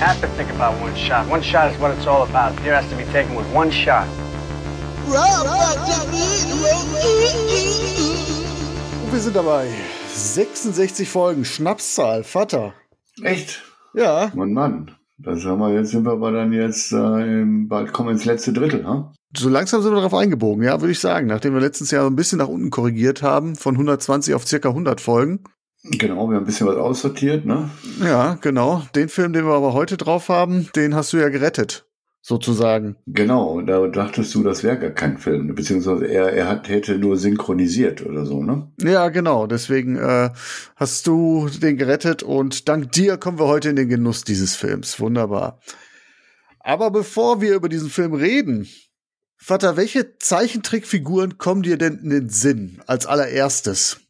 Have to think about one shot. One shot is what it's all about. Here has to be taken with one shot. Und wir sind dabei. 66 Folgen, Schnapszahl, Vater. Echt? Ja, Mann, Mann. Das haben wir, jetzt sind wir aber dann jetzt, äh, im- bald kommen ins letzte Drittel, ha? so langsam sind wir darauf eingebogen, ja, würde ich sagen. Nachdem wir letztes Jahr ein bisschen nach unten korrigiert haben, von 120 auf circa 100 Folgen. Genau, wir haben ein bisschen was aussortiert, ne? Ja, genau. Den Film, den wir aber heute drauf haben, den hast du ja gerettet, sozusagen. Genau, da dachtest du, das wäre gar kein Film, beziehungsweise er, er hat, hätte nur synchronisiert oder so, ne? Ja, genau. Deswegen äh, hast du den gerettet und dank dir kommen wir heute in den Genuss dieses Films. Wunderbar. Aber bevor wir über diesen Film reden, Vater, welche Zeichentrickfiguren kommen dir denn in den Sinn als allererstes?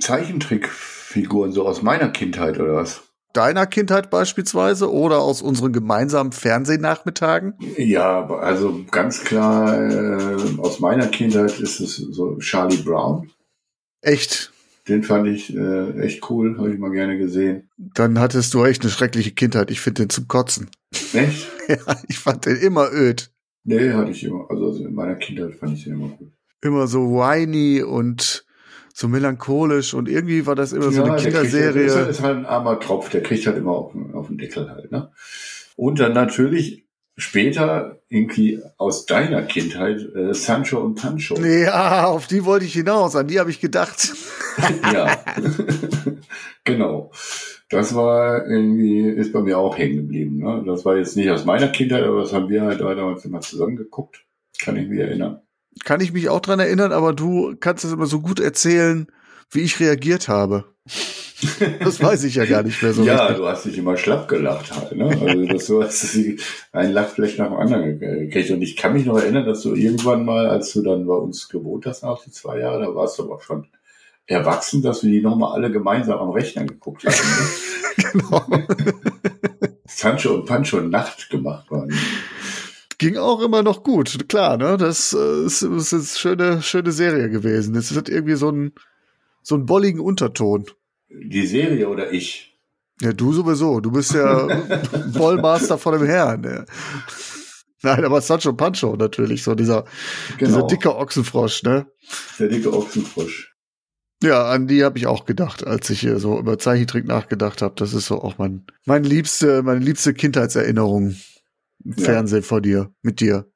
Zeichentrickfiguren so aus meiner Kindheit oder was? Deiner Kindheit beispielsweise oder aus unseren gemeinsamen Fernsehnachmittagen? Ja, also ganz klar, äh, aus meiner Kindheit ist es so Charlie Brown. Echt? Den fand ich äh, echt cool, habe ich mal gerne gesehen. Dann hattest du echt eine schreckliche Kindheit. Ich finde den zum Kotzen. Echt? Ja, ich fand den immer öd. Nee, hatte ich immer. Also in meiner Kindheit fand ich den immer gut. immer so whiny und so melancholisch und irgendwie war das immer so eine der kriegt- Kinderserie. Ist, ist halt ein armer Tropf, der kriegt halt immer auf, den- auf den Deckel halt, ne? Und dann natürlich später irgendwie aus deiner Kindheit äh, Sancho und Pancho. Ja, auf die wollte ich hinaus, an die habe ich gedacht. Ja. genau. Das war irgendwie, ist bei mir auch hängen geblieben. Ne? Das war jetzt nicht aus meiner Kindheit, aber das haben wir halt damals immer zusammen geguckt. Kann ich mich erinnern. Kann ich mich auch dran erinnern, aber du kannst es immer so gut erzählen, wie ich reagiert habe. Das weiß ich ja gar nicht mehr so ja, richtig. du hast dich immer schlapp gelacht halt. Ne? Also das so hast du ein Lachfläche nach dem anderen gekriegt. Und ich kann mich noch erinnern, dass du irgendwann mal, als du dann bei uns gewohnt hast nach die zwei Jahre, da warst du aber schon erwachsen, dass wir die nochmal alle gemeinsam am Rechner geguckt haben. Ne? Genau. Sancho und Pancho Nacht gemacht waren. Ging auch immer noch gut, klar, ne? Das äh, ist, ist, eine schöne, schöne Serie gewesen. Es hat irgendwie so einen, so einen bolligen Unterton. Die Serie oder ich? Ja, du sowieso. Du bist ja Bollmaster von dem Herrn. Ja. Nein, aber Sancho Pancho natürlich, so dieser, dieser Genau, dicke Ochsenfrosch, ne? der dicke Ochsenfrosch. Ja, an die habe ich auch gedacht, als ich hier so über Zeichentrick nachgedacht habe. Das ist so auch mein, mein liebste, meine liebste Kindheitserinnerung im Ja. Fernsehen vor dir, mit dir.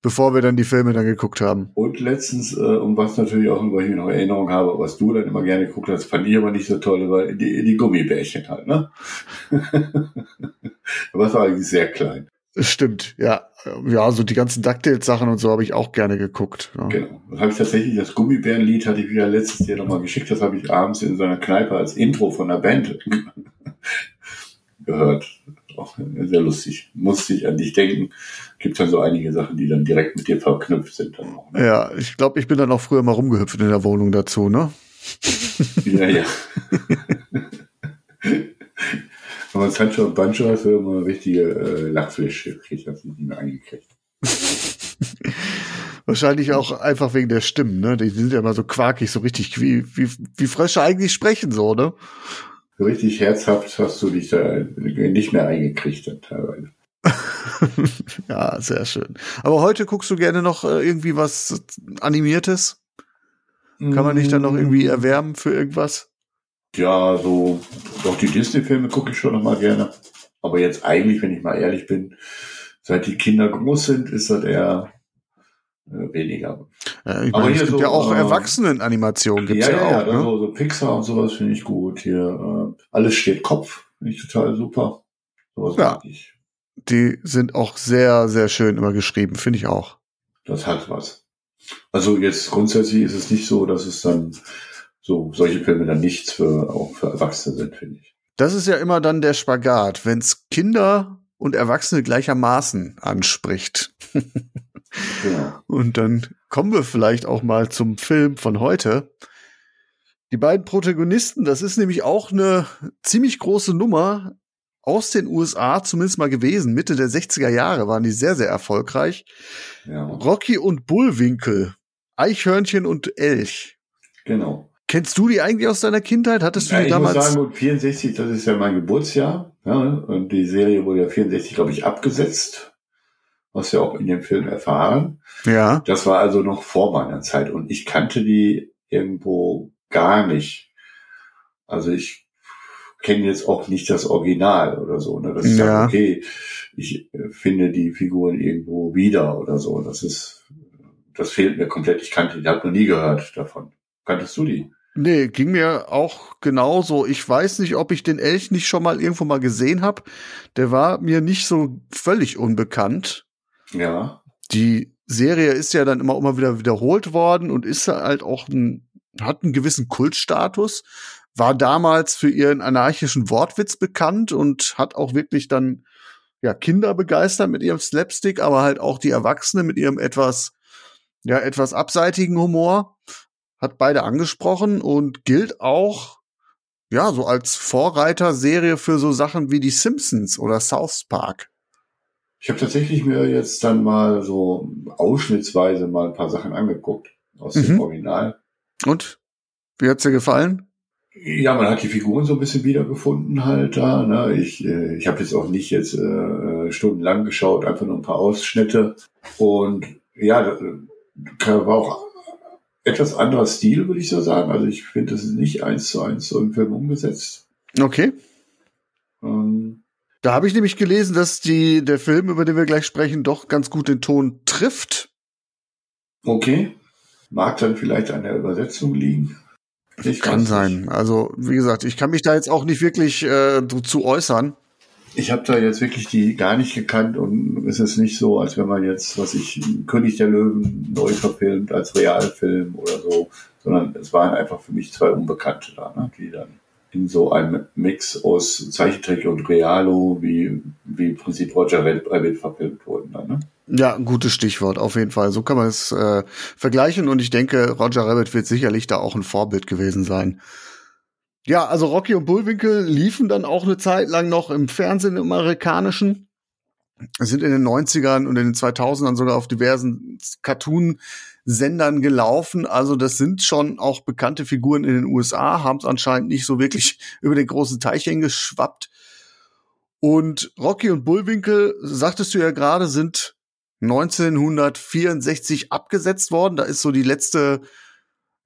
Bevor wir dann die Filme dann geguckt haben. Und letztens, äh, um was natürlich auch, wo ich noch Erinnerung habe, was du dann immer gerne geguckt hast, fand ich aber nicht so toll, war die, die Gummibärchen halt, ne? aber es war eigentlich sehr klein. Stimmt, ja. Ja, so die ganzen DuckTales-Sachen und so habe ich auch gerne geguckt. Ja. Genau. Das habe ich tatsächlich, das Gummibärenlied hatte ich wieder letztes Jahr nochmal geschickt. Das habe ich abends in so einer Kneipe als Intro von der Band gehört. Auch sehr lustig. Musste ich an dich denken. Gibt dann so einige Sachen, die dann direkt mit dir verknüpft sind dann auch. Ne? Ja, ich glaube, ich bin dann auch früher mal rumgehüpft in der Wohnung dazu, ne? Ja, ja. Aber Sancho und Pancho hast du immer richtige äh, Lachfläche gekriegt, hast du nicht mehr eingekriegt. Wahrscheinlich auch einfach wegen der Stimmen, ne? Die sind ja immer so quakig, so richtig, wie, wie, wie Frösche eigentlich sprechen, so, ne? Richtig herzhaft hast du dich da nicht mehr eingekriegt dann teilweise. ja, sehr schön. Aber heute guckst du gerne noch äh, irgendwie was Animiertes? Kann man dich dann noch irgendwie erwärmen für irgendwas? Ja, so, doch die Disney-Filme gucke ich schon noch mal gerne. Aber jetzt eigentlich, wenn ich mal ehrlich bin, seit die Kinder groß sind, ist das eher weniger. Äh, ich Aber meine, hier es gibt so, ja auch äh, Erwachsenen-Animationen, ja, ja, ja, auch, ja, ne? so, so Pixar und sowas finde ich gut. Hier, äh, alles steht Kopf, finde ich total super. Sowas Ja. ich. Die sind auch sehr, sehr schön immer geschrieben, finde ich auch. Das hat was. Also jetzt grundsätzlich ist es nicht so, dass es dann so solche Filme dann nichts für auch für Erwachsene sind, finde ich. Das ist ja immer dann der Spagat, wenn's Kinder und Erwachsene gleichermaßen anspricht. Genau. Und dann kommen wir vielleicht auch mal zum Film von heute. Die beiden Protagonisten, das ist nämlich auch eine ziemlich große Nummer aus den USA, zumindest mal gewesen. Mitte der 60er Jahre waren die sehr, sehr erfolgreich. Ja, Rocky und Bullwinkel, Eichhörnchen und Elch. genau. Kennst du die eigentlich aus deiner Kindheit? Hattest du Ja, die ich muss damals? sagen, gut, 64, das ist ja mein Geburtsjahr. Ja, und die Serie wurde ja 64, glaube ich, abgesetzt. Was wir auch in dem Film erfahren. ja. Das war also noch vor meiner Zeit und ich kannte die irgendwo gar nicht. Also ich kenne jetzt auch nicht das Original oder so. Ne? Das ist Ja. ja okay. Ich äh, finde die Figuren irgendwo wieder oder so. Das ist, das fehlt mir komplett. Ich kannte die, ich habe noch nie gehört davon. Kanntest du die? Nee, ging mir auch genauso. Ich weiß nicht, ob ich den Elch nicht schon mal irgendwo mal gesehen habe. Der war mir nicht so völlig unbekannt. Ja. Die Serie ist ja dann immer, immer wieder wiederholt worden und ist halt auch ein, hat einen gewissen Kultstatus. War damals für ihren anarchischen Wortwitz bekannt und hat auch wirklich dann ja Kinder begeistert mit ihrem Slapstick, aber halt auch die Erwachsenen mit ihrem etwas ja etwas abseitigen Humor. Hat beide angesprochen und gilt auch ja so als Vorreiterserie für so Sachen wie die Simpsons oder South Park. Ich habe tatsächlich mir jetzt dann mal so ausschnittsweise mal ein paar Sachen angeguckt aus dem Mhm. Original. Und wie hat's dir gefallen? Ja, man hat die Figuren so ein bisschen wiedergefunden halt da. Ne? Ich, äh, ich habe jetzt auch nicht jetzt äh, stundenlang geschaut, einfach nur ein paar Ausschnitte. Und ja, äh, war auch etwas anderer Stil, würde ich so sagen. Also ich finde, das ist nicht eins zu eins so im Film umgesetzt. Okay. Ähm, Da habe ich nämlich gelesen, dass die, der Film, über den wir gleich sprechen, doch ganz gut den Ton trifft. okay. Mag dann vielleicht an der Übersetzung liegen. Ich Kann sein. nicht. Also, wie gesagt, ich kann mich da jetzt auch nicht wirklich äh, zu äußern. Ich habe da jetzt wirklich die gar nicht gekannt und es ist nicht so, als wenn man jetzt, was ich, König der Löwen neu verfilmt als Realfilm oder so, sondern es waren einfach für mich zwei Unbekannte da, ne, die dann in so einem Mix aus Zeichentrick und Realo, wie, wie im Prinzip Roger Rabbit verfilmt wurden. Dann, ne? Ja, gutes Stichwort, auf jeden Fall. So kann man es äh, vergleichen und ich denke, Roger Rabbit wird sicherlich da auch ein Vorbild gewesen sein. Ja, also Rocky und Bullwinkel liefen dann auch eine Zeit lang noch im Fernsehen im amerikanischen. Sind in den 90ern und in den 2000ern sogar auf diversen Cartoon-Sendern gelaufen. Also das sind schon auch bekannte Figuren in den USA, haben es anscheinend nicht so wirklich über den großen Teich hingeschwappt. Und Rocky und Bullwinkel, sagtest du ja gerade, sind 1964 abgesetzt worden. Da ist so die letzte,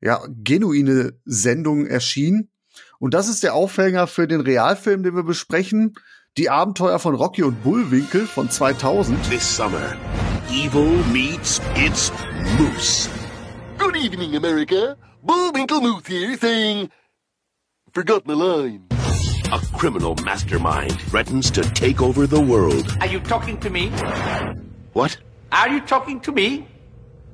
ja, genuine Sendung erschienen. Und das ist der Aufhänger für den Realfilm, den wir besprechen. Die Abenteuer von Rocky und Bullwinkel von 2000. This summer, evil meets its moose. Good evening, America. Bullwinkle Moose here saying, forgot my line. A criminal mastermind threatens to take over the world. Are you talking to me? What? Are you talking to me?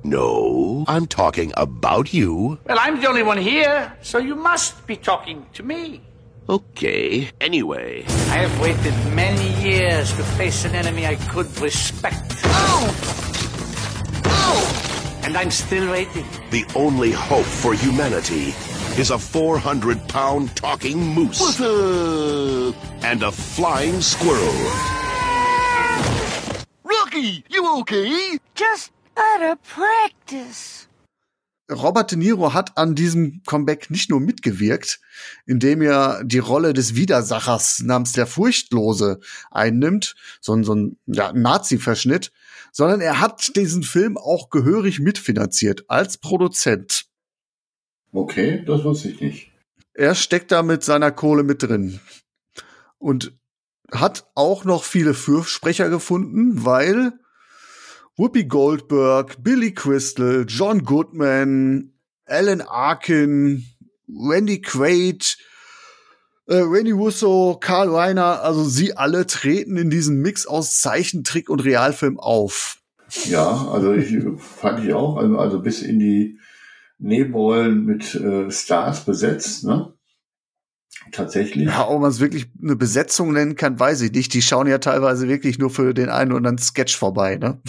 No, I'm talking about you. Well, I'm the only one here, so you must be talking to me. Okay, anyway. I have waited many years to face an enemy I could respect. And I'm still waiting. The only hope for humanity is a 400 pound talking moose What's up? and a flying squirrel. Rocky, you okay? Just out of practice. Robert De Niro hat an diesem Comeback nicht nur mitgewirkt, indem er die Rolle des Widersachers namens der Furchtlose einnimmt, so ein, so ein ja, Nazi-Verschnitt, sondern er hat diesen Film auch gehörig mitfinanziert als Produzent. Okay, das wusste ich nicht. Er steckt da mit seiner Kohle mit drin und hat auch noch viele Fürsprecher gefunden, weil Whoopi Goldberg, Billy Crystal, John Goodman, Alan Arkin, Randy Quaid, äh, Randy Russo, Carl Reiner, also sie alle treten in diesem Mix aus Zeichentrick und Realfilm auf. Ja, also ich fand ich auch, also, also bis in die Nebenrollen mit äh, Stars besetzt, ne? Tatsächlich. Ja, ob man es wirklich eine Besetzung nennen kann, weiß ich nicht. Die schauen ja teilweise wirklich nur für den einen oder anderen Sketch vorbei, ne?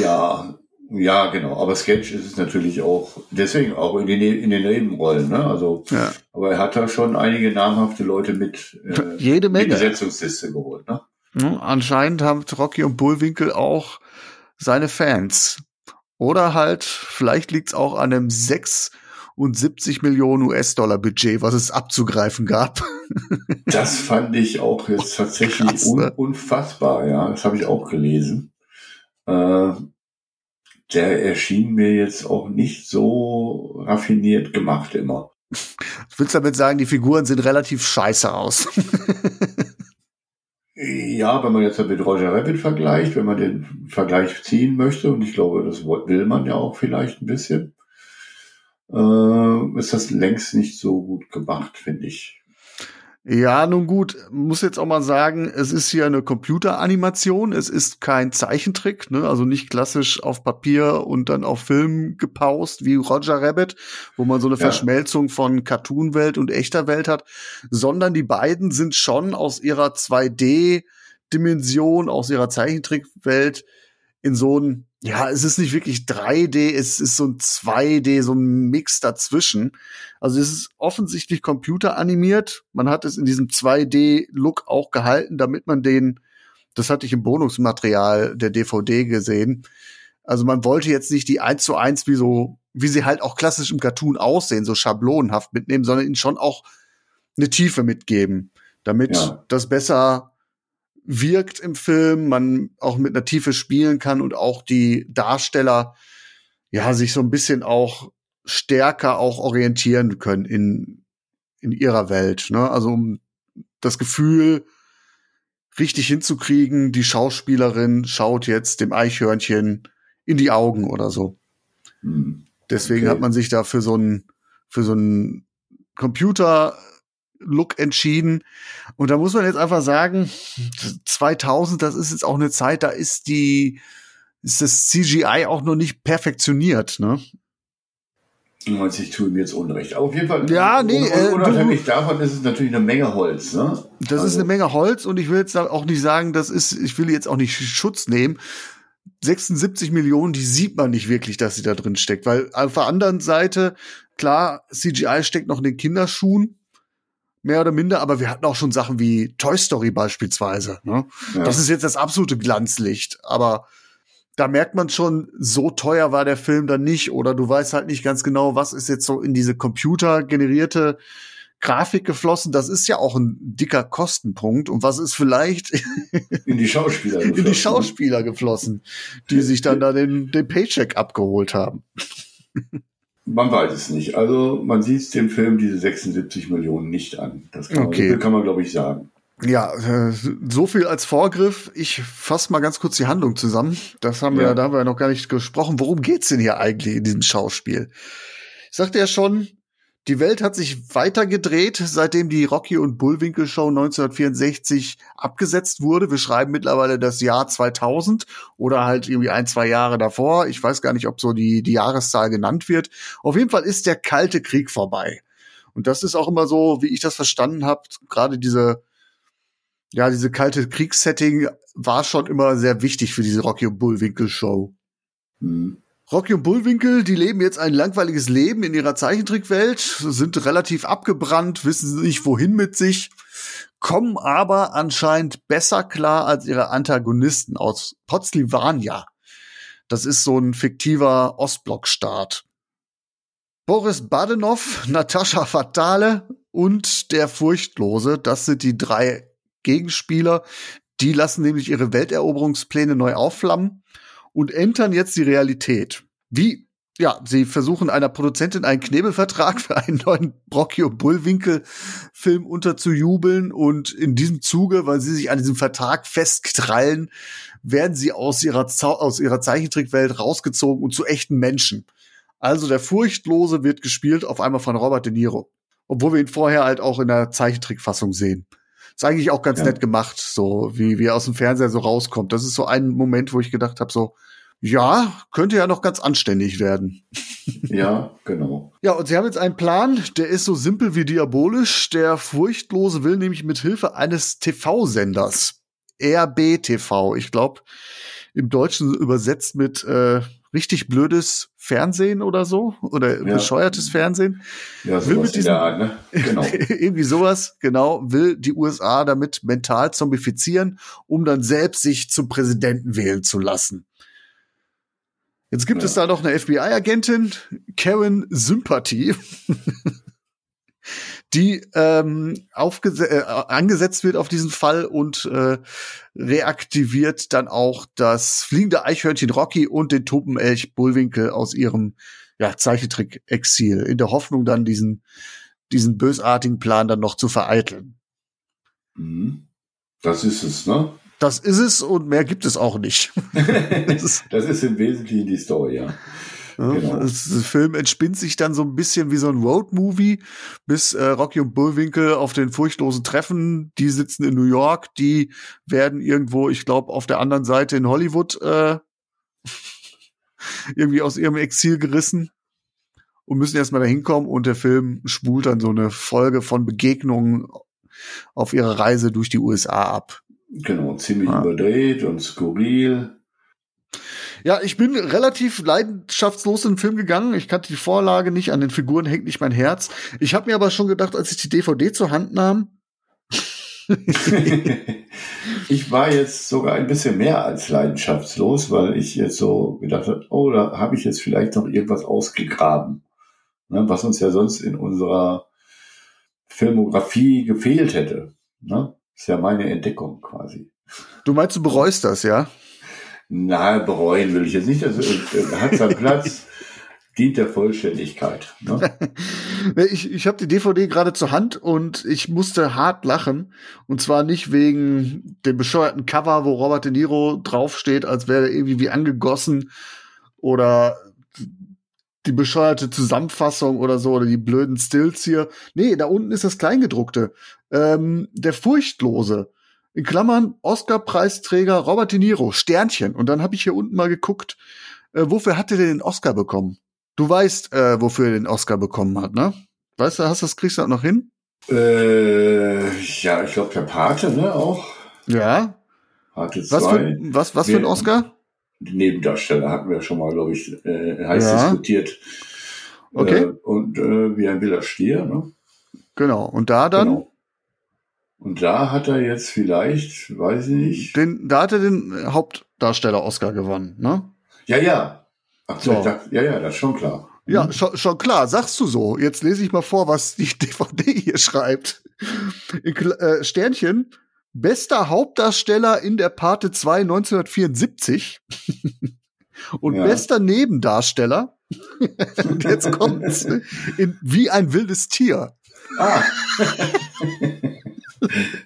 Ja, ja, genau. Aber Sketch ist es natürlich auch, deswegen auch in den, in den Nebenrollen, ne? Also, ja. aber er hat da schon einige namhafte Leute mit äh, Jede Menge. in die Besetzungsliste geholt, ne? Ja, anscheinend haben Rocky und Bullwinkel auch seine Fans. Oder halt, vielleicht liegt's auch an einem 76 Millionen US-Dollar Budget, was es abzugreifen gab. Das fand ich auch jetzt tatsächlich Krass, un ne? unfassbar, ja. Das habe ich auch gelesen. Äh, der erschien mir jetzt auch nicht so raffiniert gemacht immer. Du willst damit sagen, die Figuren sehen relativ scheiße aus. ja, wenn man jetzt mit Roger Rabbit vergleicht, wenn man den Vergleich ziehen möchte, und ich glaube, das will man ja auch vielleicht ein bisschen, äh, ist das längst nicht so gut gemacht, finde ich. Ja, nun gut, muss jetzt auch mal sagen, es ist hier eine Computeranimation, es ist kein Zeichentrick, ne? also nicht klassisch auf Papier und dann auf Film gepaust wie Roger Rabbit, wo man so eine ja. Verschmelzung von Cartoon-Welt und echter Welt hat, sondern die beiden sind schon aus ihrer 2D-Dimension, aus ihrer Zeichentrickwelt in so ein, ja, es ist nicht wirklich 3D, es ist so ein 2D, so ein Mix dazwischen. Also es ist offensichtlich computeranimiert. Man hat es in diesem 2D-Look auch gehalten, damit man den, das hatte ich im Bonusmaterial der DVD gesehen. Also man wollte jetzt nicht die eins zu eins wie so, wie sie halt auch klassisch im Cartoon aussehen, so schablonenhaft mitnehmen, sondern ihnen schon auch eine Tiefe mitgeben, damit ja. das besser wirkt im Film, man auch mit einer Tiefe spielen kann und auch die Darsteller ja sich so ein bisschen auch stärker auch orientieren können in in ihrer Welt, ne? Also um das Gefühl richtig hinzukriegen, die Schauspielerin schaut jetzt dem Eichhörnchen in die Augen oder so. Hm. Deswegen okay. hat man sich da für so ein für so ein Computer Look entschieden. Und da muss man jetzt einfach sagen, 2000, das ist jetzt auch eine Zeit, da ist die, ist das CGI auch noch nicht perfektioniert, ne? Meinst, ich tue ihm jetzt Unrecht. Aber auf jeden Fall, ja, nee, äh, unabhängig davon ist es natürlich eine Menge Holz, ne? Das also. ist eine Menge Holz und ich will jetzt auch nicht sagen, das ist, ich will jetzt auch nicht Schutz nehmen. 76 Millionen, die sieht man nicht wirklich, dass sie da drin steckt, weil auf der anderen Seite, klar, CGI steckt noch in den Kinderschuhen, mehr oder minder, aber wir hatten auch schon Sachen wie Toy Story beispielsweise. Ne? Ja. Das ist jetzt das absolute Glanzlicht, aber da merkt man schon, so teuer war der Film dann nicht oder du weißt halt nicht ganz genau, was ist jetzt so in diese computergenerierte Grafik geflossen. Das ist ja auch ein dicker Kostenpunkt und was ist vielleicht in die Schauspieler geflossen. in die Schauspieler geflossen, die sich dann da den, den Paycheck abgeholt haben. Man weiß es nicht. Also man sieht dem Film diese 76 Millionen nicht an. Das kann, okay. man, kann man, glaube ich, sagen. Ja, äh, so viel als Vorgriff. Ich fasse mal ganz kurz die Handlung zusammen. Das haben wir, da haben wir ja noch gar nicht gesprochen. Worum geht's denn hier eigentlich in diesem Schauspiel? Ich sagte ja schon, die Welt hat sich weiter gedreht, seitdem die Rocky und Bullwinkel Show 1964 abgesetzt wurde. Wir schreiben mittlerweile das Jahr 2000 oder halt irgendwie ein, zwei Jahre davor. Ich weiß gar nicht, ob so die, die Jahreszahl genannt wird. Auf jeden Fall ist der Kalte Krieg vorbei. Und das ist auch immer so, wie ich das verstanden habe, gerade diese, ja, diese kalte Kriegssetting war schon immer sehr wichtig für diese Rocky und Bullwinkel Show. Mhm. Rocky und Bullwinkel, die leben jetzt ein langweiliges Leben in ihrer Zeichentrickwelt, sind relativ abgebrannt, wissen nicht wohin mit sich, kommen aber anscheinend besser klar als ihre Antagonisten aus Potsylvania. Das ist so ein fiktiver Ostblockstaat. Boris Badenov, Natascha Fatale und der Furchtlose, das sind die drei Gegenspieler. Die lassen nämlich ihre Welteroberungspläne neu aufflammen und entern jetzt die Realität. Wie ja, sie versuchen einer Produzentin einen Knebelvertrag für einen neuen Brocchio Bullwinkel Film unterzujubeln und in diesem Zuge, weil sie sich an diesem Vertrag festkrallen, werden sie aus ihrer, aus ihrer Zeichentrickwelt rausgezogen und zu echten Menschen. Also der Furchtlose wird gespielt auf einmal von Robert De Niro. Obwohl wir ihn vorher halt auch in der Zeichentrickfassung sehen. Ist eigentlich auch ganz ja. nett gemacht, so wie, wie er aus dem Fernseher so rauskommt. Das ist so ein Moment, wo ich gedacht habe, so, Ja, könnte ja noch ganz anständig werden. Ja, genau. Ja, und sie haben jetzt einen Plan, der ist so simpel wie diabolisch. Der Furchtlose will nämlich mit Hilfe eines TV-Senders, RBTV, ich glaube, im Deutschen übersetzt mit äh, richtig blödes Fernsehen oder so oder Ja. bescheuertes Fernsehen. Ja, Will mit diesem- Art, ne? Genau. Irgendwie sowas, genau, will die USA damit mental zombifizieren, um dann selbst sich zum Präsidenten wählen zu lassen. Jetzt gibt Ja. es da noch eine FBI-Agentin, Karen Sympathy, die ähm, äh, angesetzt wird auf diesen Fall und äh, reaktiviert dann auch das fliegende Eichhörnchen Rocky und den Tulpenelch Bullwinkel aus ihrem ja, Zeichentrick-Exil, in der Hoffnung dann diesen, diesen bösartigen Plan dann noch zu vereiteln. Mhm. Das ist es, ne? Das ist es und mehr gibt es auch nicht. das ist, Das ist im Wesentlichen die Story, ja. Ja, Genau. das, der Film entspinnt sich dann so ein bisschen wie so ein Road-Movie, bis äh, Rocky und Bullwinkel auf den furchtlosen treffen. Die sitzen in New York, die werden irgendwo, ich glaube, auf der anderen Seite in Hollywood äh, irgendwie aus ihrem Exil gerissen und müssen erstmal da hinkommen und der Film spult dann so eine Folge von Begegnungen auf ihrer Reise durch die USA ab. Genau, ziemlich Ja. überdreht und skurril. Ja, ich bin relativ leidenschaftslos in den Film gegangen. Ich kannte die Vorlage nicht, an den Figuren hängt nicht mein Herz. Ich habe mir aber schon gedacht, als ich die DVD zur Hand nahm, ich war jetzt sogar ein bisschen mehr als leidenschaftslos, weil ich jetzt so gedacht habe, oh, da habe ich jetzt vielleicht noch irgendwas ausgegraben, ne, was uns ja sonst in unserer Filmografie gefehlt hätte. Ne? Ist ja meine Entdeckung quasi. du meinst, du bereust das, ja? Na, bereuen will ich jetzt nicht. Das äh, hat seinen Platz, dient der Vollständigkeit. Ne? Ich, ich habe die DVD gerade zur Hand und ich musste hart lachen. Und zwar nicht wegen dem bescheuerten Cover, wo Robert De Niro draufsteht, als wäre er irgendwie wie angegossen oder die bescheuerte Zusammenfassung oder so oder die blöden Stills hier. Nee, da unten ist das Kleingedruckte. Ähm, der Furchtlose. In Klammern Oscar-Preisträger Robert De Niro, Sternchen. Und dann habe ich hier unten mal geguckt, äh, wofür hat er denn den Oscar bekommen? Du weißt, äh, wofür er den Oscar bekommen hat, ne? Weißt du, hast du das kriegst du das noch hin? Äh, ja, ich glaube, der Pate, ne, auch. Ja. Pate Was für, 2. was, was für ein Oscar? Die Nebendarsteller hatten wir schon mal, glaube ich, äh, heiß Ja. diskutiert. Okay. Äh, und äh, wie ein wilder Stier, ne? Genau. Und da dann, Genau. Und da hat er jetzt vielleicht, weiß ich nicht. den, da hat er den Hauptdarsteller Oscar gewonnen, ne? Ja, ja. Ach, So. dachte, ja, ja, das ist schon klar. Ja, schon, schon klar, sagst du so. Jetzt lese ich mal vor, was die DVD hier schreibt. In Äh, Sternchen, bester Hauptdarsteller in der Pate 2 1974 und Ja. bester Nebendarsteller. und jetzt kommt's in Wie ein wildes Tier. Ah.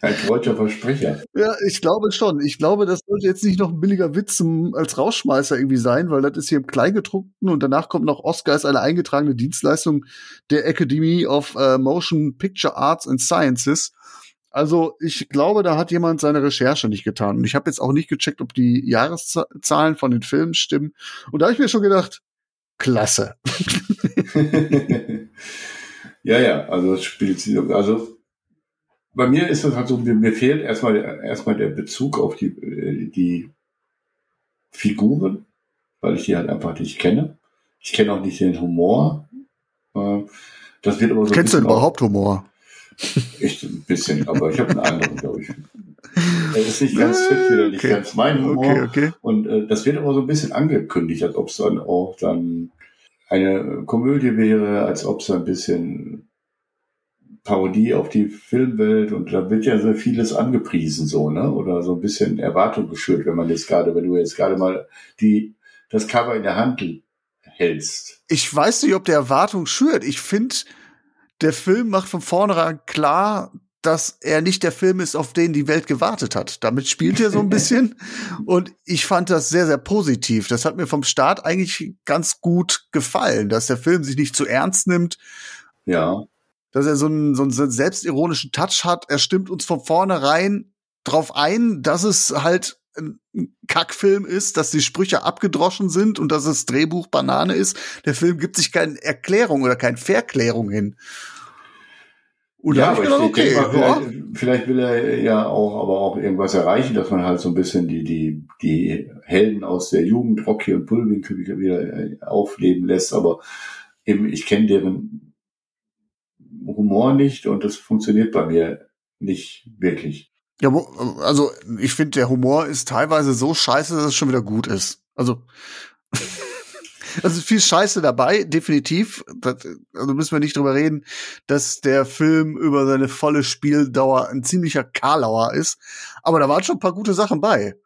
Ein freudscher Versprecher. Ja, ich glaube schon. Ich glaube, das sollte jetzt nicht noch ein billiger Witz zum, als Rausschmeißer irgendwie sein, weil das ist hier im Kleingedruckten und danach kommt noch Oscar ist eine eingetragene Dienstleistung der Academy of äh, Motion Picture Arts and Sciences. Also ich glaube, da hat jemand seine Recherche nicht getan. Und ich habe jetzt auch nicht gecheckt, ob die Jahreszahlen von den Filmen stimmen. Und da habe ich mir schon gedacht, klasse. ja, ja, also es spielt sie, also bei mir ist das halt so, mir, fehlt erstmal, der- erstmal der Bezug auf die, äh, die Figuren, weil ich die halt einfach nicht kenne. Ich kenne auch nicht den Humor. Äh, Das wird aber so Kennst du überhaupt Humor? Echt ein bisschen, aber ich habe einen anderen, glaube ich. Er ist nicht ganz fit, wieder nicht Okay. ganz mein Humor. Okay, okay. Und äh, das wird aber so ein bisschen angekündigt, als ob es dann auch dann eine Komödie wäre, als ob es ein bisschen Parodie auf die Filmwelt und da wird ja sehr vieles angepriesen so, ne? Oder so ein bisschen Erwartung geschürt, wenn man jetzt gerade, wenn du jetzt gerade mal die das Cover in der Hand hältst. ich weiß nicht, ob der Erwartung schürt. Ich finde, der Film macht von vornherein klar, dass er nicht der Film ist, auf den die Welt gewartet hat. Damit spielt er so ein bisschen. Und ich fand das sehr, sehr positiv. Das hat mir vom Start eigentlich ganz gut gefallen, dass der Film sich nicht zu ernst nimmt, Ja. Dass er so einen, so einen selbstironischen Touch hat. Er stimmt uns von vornherein drauf ein, dass es halt ein Kackfilm ist, dass die Sprüche abgedroschen sind und dass das Drehbuch Banane ist. Der Film gibt sich keine Erklärung oder keine Verklärung hin. Und ja, aber ich gedacht, okay, denke mal, ja, vielleicht, vielleicht will er ja auch, aber auch irgendwas erreichen, dass man halt so ein bisschen die, die, die Helden aus der Jugend, Rocky und Bullwinkel wieder, wieder äh, aufleben lässt, aber eben, ich kenne deren Humor nicht und das funktioniert bei mir nicht wirklich. Ja, also ich finde, der Humor ist teilweise so scheiße, dass es schon wieder gut ist. Also, also viel Scheiße dabei, definitiv. Das, also müssen wir nicht drüber reden, dass der Film über seine volle Spieldauer ein ziemlicher Karlauer ist. Aber da waren schon ein paar gute Sachen bei.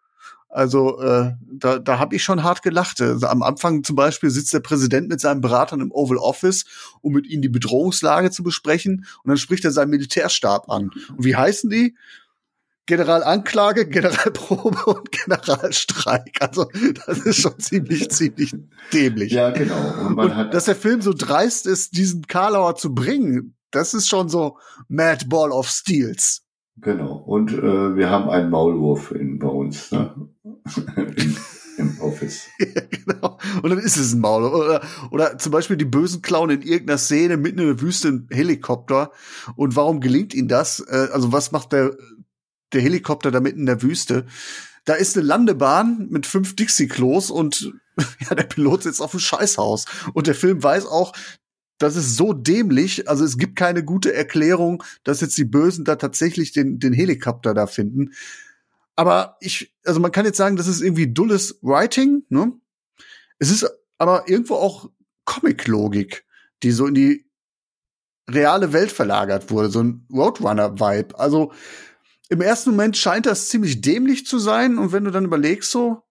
Also äh, da, da habe ich schon hart gelacht. Also, am Anfang zum Beispiel sitzt der Präsident mit seinen Beratern im Oval Office, um mit ihnen die Bedrohungslage zu besprechen. Und dann spricht er seinen Militärstab an. Und wie heißen die? Generalanklage, Generalprobe und Generalstreik. Also das ist schon ziemlich, ziemlich dämlich. Ja, genau. Und man Und hat, dass der Film so dreist ist, diesen Karlauer zu bringen, das ist schon so Mad Ball of Steels. genau. Und äh, wir haben einen Maulwurf in, bei uns, ne? Im, Im Office. genau. Und dann ist es ein Maul. Oder, oder zum Beispiel die Bösen klauen in irgendeiner Szene mitten in der Wüste einen Helikopter. Und warum gelingt ihnen das? Äh, also was macht der, der Helikopter da mitten in der Wüste? Da ist eine Landebahn mit fünf Dixie-Klos und ja, der Pilot sitzt auf dem Scheißhaus. Und der Film weiß auch, das ist so dämlich, also es gibt keine gute Erklärung, dass jetzt die Bösen da tatsächlich den, den Helikopter da finden. Aber ich, also man kann jetzt sagen, das ist irgendwie dulles Writing, ne? Es ist aber irgendwo auch Comic-Logik, die so in die reale Welt verlagert wurde, so ein Roadrunner-Vibe. Also im ersten Moment scheint das ziemlich dämlich zu sein und wenn du dann überlegst so,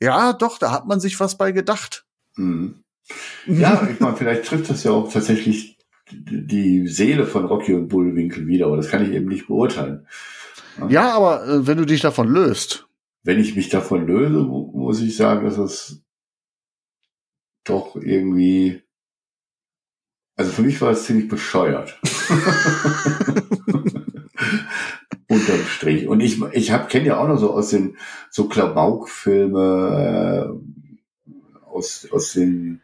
ja, doch, da hat man sich was bei gedacht. Mhm. Ja, ich meine, vielleicht trifft das ja auch tatsächlich die Seele von Rocky und Bullwinkel wieder, aber das kann ich eben nicht beurteilen. Ja, aber äh, wenn du dich davon löst, Wenn ich mich davon löse, mu- muss ich sagen, dass es doch irgendwie, also für mich war es ziemlich bescheuert. Unterm Strich. Und ich, ich hab, kenne ja auch noch so aus den, so Klamauk-Filme, äh, aus, aus den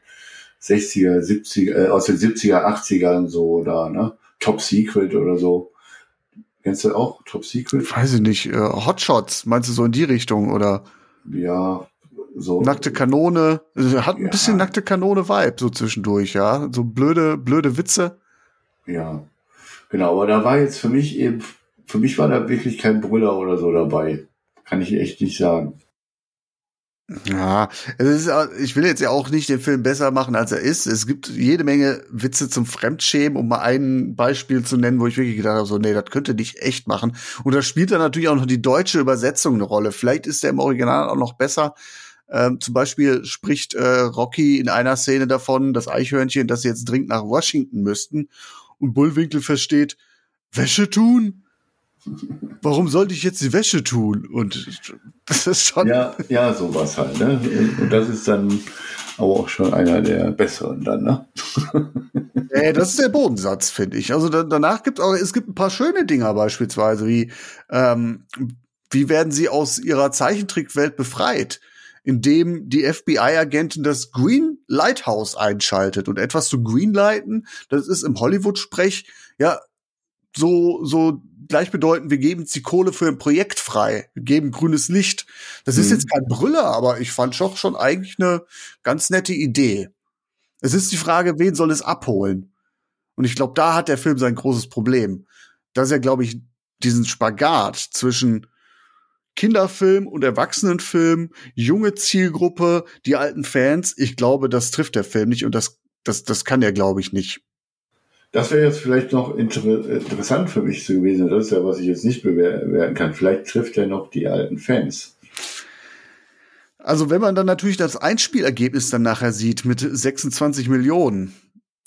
60er, 70er, äh, aus den 70er, 80ern so, da, ne? Top Secret oder so. Kennst du auch Top Secret? weiß ich nicht, äh, Hotshots, meinst du so in die Richtung oder Ja, so. nackte Kanone? Also, Hat ein Ja. bisschen nackte Kanone-Vibe so zwischendurch, ja. So blöde, blöde Witze. Ja, genau. Aber da war jetzt für mich eben, für mich war da wirklich kein Brüller oder so dabei. Kann ich echt nicht sagen. Ja, es ist, ich will jetzt ja auch nicht den Film besser machen, als er ist. Es gibt jede Menge Witze zum Fremdschämen, um mal ein Beispiel zu nennen, wo ich wirklich gedacht habe, so, nee, das könnte nicht echt machen. Und da spielt dann natürlich auch noch die deutsche Übersetzung eine Rolle. Vielleicht ist der im Original auch noch besser. Ähm, zum Beispiel spricht äh, Rocky in einer Szene davon, das Eichhörnchen, dass sie jetzt dringend nach Washington müssten. Und Bullwinkel versteht, Wäsche tun? Warum sollte ich jetzt die Wäsche tun? Und das ist schon. Ja, ja, sowas halt, ne? Und das ist dann aber auch schon einer der besseren dann, ne? Äh, das ist der Bodensatz, finde ich. Also da, danach gibt auch, es gibt ein paar schöne Dinger beispielsweise, wie ähm, wie werden sie aus ihrer Zeichentrickwelt befreit, indem die FBI-Agentin das Green Lighthouse einschaltet und etwas zu greenlighten, das ist im Hollywood-Sprech ja so so gleichbedeutend, wir geben jetzt die Kohle für ein Projekt frei, wir geben grünes Licht. Das ist Mhm. jetzt kein Brüller, aber ich fand doch schon eigentlich eine ganz nette Idee. Es ist die Frage, wen soll es abholen? Und ich glaube, da hat der Film sein großes Problem. Dass er, glaube ich, diesen Spagat zwischen Kinderfilm und Erwachsenenfilm, junge Zielgruppe, die alten Fans, ich glaube, das trifft der Film nicht und das, das, das kann er, glaube ich, nicht. Das wäre jetzt vielleicht noch inter interessant für mich gewesen. Das ist ja, was ich jetzt nicht bewerten kann. Vielleicht trifft er noch die alten Fans. Also, wenn man dann natürlich das Einspielergebnis dann nachher sieht mit 26 Millionen.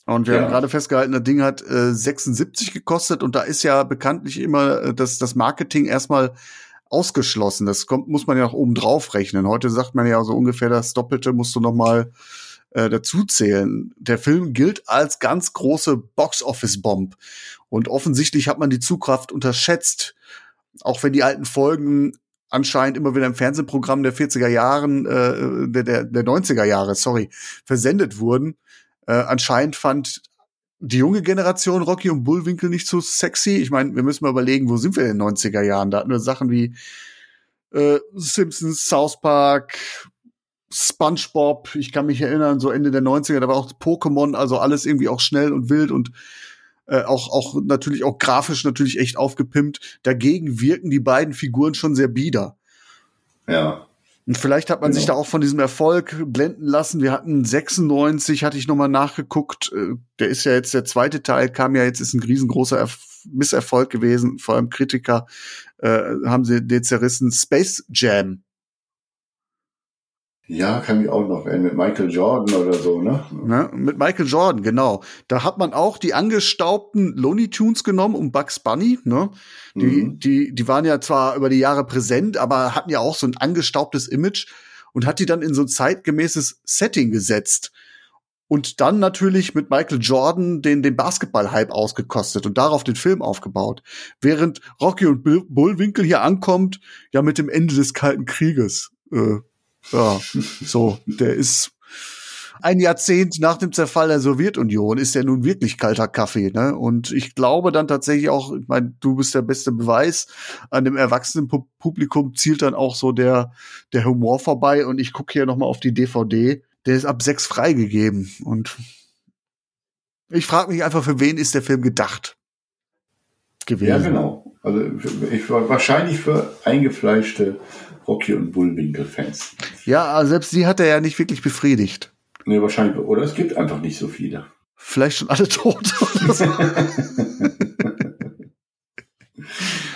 Und wir Ja. haben gerade festgehalten, das Ding hat äh, 76 gekostet und da ist ja bekanntlich immer äh, das, das Marketing erstmal ausgeschlossen. Das kommt, muss man ja auch oben drauf rechnen. Heute sagt man ja so ungefähr das Doppelte musst du noch mal äh, dazu zählen. Der Film gilt als ganz große Box-Office-Bomb. Und offensichtlich hat man die Zugkraft unterschätzt. Auch wenn die alten Folgen anscheinend immer wieder im Fernsehprogramm der 40er Jahren, äh, der, der, der 90er Jahre, sorry, versendet wurden. Äh, anscheinend fand die junge Generation Rocky und Bullwinkel nicht so sexy. Ich meine, wir müssen mal überlegen, wo sind wir in den 90er Jahren? Da hatten wir Sachen wie äh, Simpsons, South Park, SpongeBob, ich kann mich erinnern, so Ende der 90er, da war auch Pokémon, also alles irgendwie auch schnell und wild und äh, auch, auch natürlich auch grafisch natürlich echt aufgepimpt. Dagegen wirken die beiden Figuren schon sehr bieder. Ja. Und vielleicht hat man genau. sich da auch von diesem Erfolg blenden lassen. Wir hatten 96, hatte ich nochmal nachgeguckt. Äh, der ist ja jetzt der zweite Teil, kam ja jetzt, ist ein riesengroßer Erf Misserfolg gewesen. Vor allem Kritiker äh, haben sie den zerrissen. Space Jam ja, kann mich auch noch erinnern, mit Michael Jordan oder so, ne? ne? Mit Michael Jordan, genau. Da hat man auch die angestaubten Looney Tunes genommen um Bugs Bunny, ne? Die, mhm. die, die waren ja zwar über die Jahre präsent, aber hatten ja auch so ein angestaubtes Image und hat die dann in so ein zeitgemäßes Setting gesetzt. Und dann natürlich mit Michael Jordan den, den Basketball-Hype ausgekostet und darauf den Film aufgebaut. Während Rocky und Bullwinkel hier ankommt, ja mit dem Ende des Kalten Krieges. Äh, ja, so, der ist ein Jahrzehnt nach dem Zerfall der Sowjetunion ist der nun wirklich kalter Kaffee, ne? Und ich glaube dann tatsächlich auch, ich meine, du bist der beste Beweis, an dem erwachsenen Publikum zielt dann auch so der der Humor vorbei. Und ich gucke hier noch mal auf die DVD, der ist ab sechs freigegeben. Und ich frage mich einfach, für wen ist der Film gedacht gewesen? Ja, genau. Also ich war wahrscheinlich für eingefleischte Rocky und Bullwinkel-Fans. Ja, selbst die hat er ja nicht wirklich befriedigt. Nee, wahrscheinlich. Oder es gibt einfach nicht so viele. Vielleicht schon alle tot.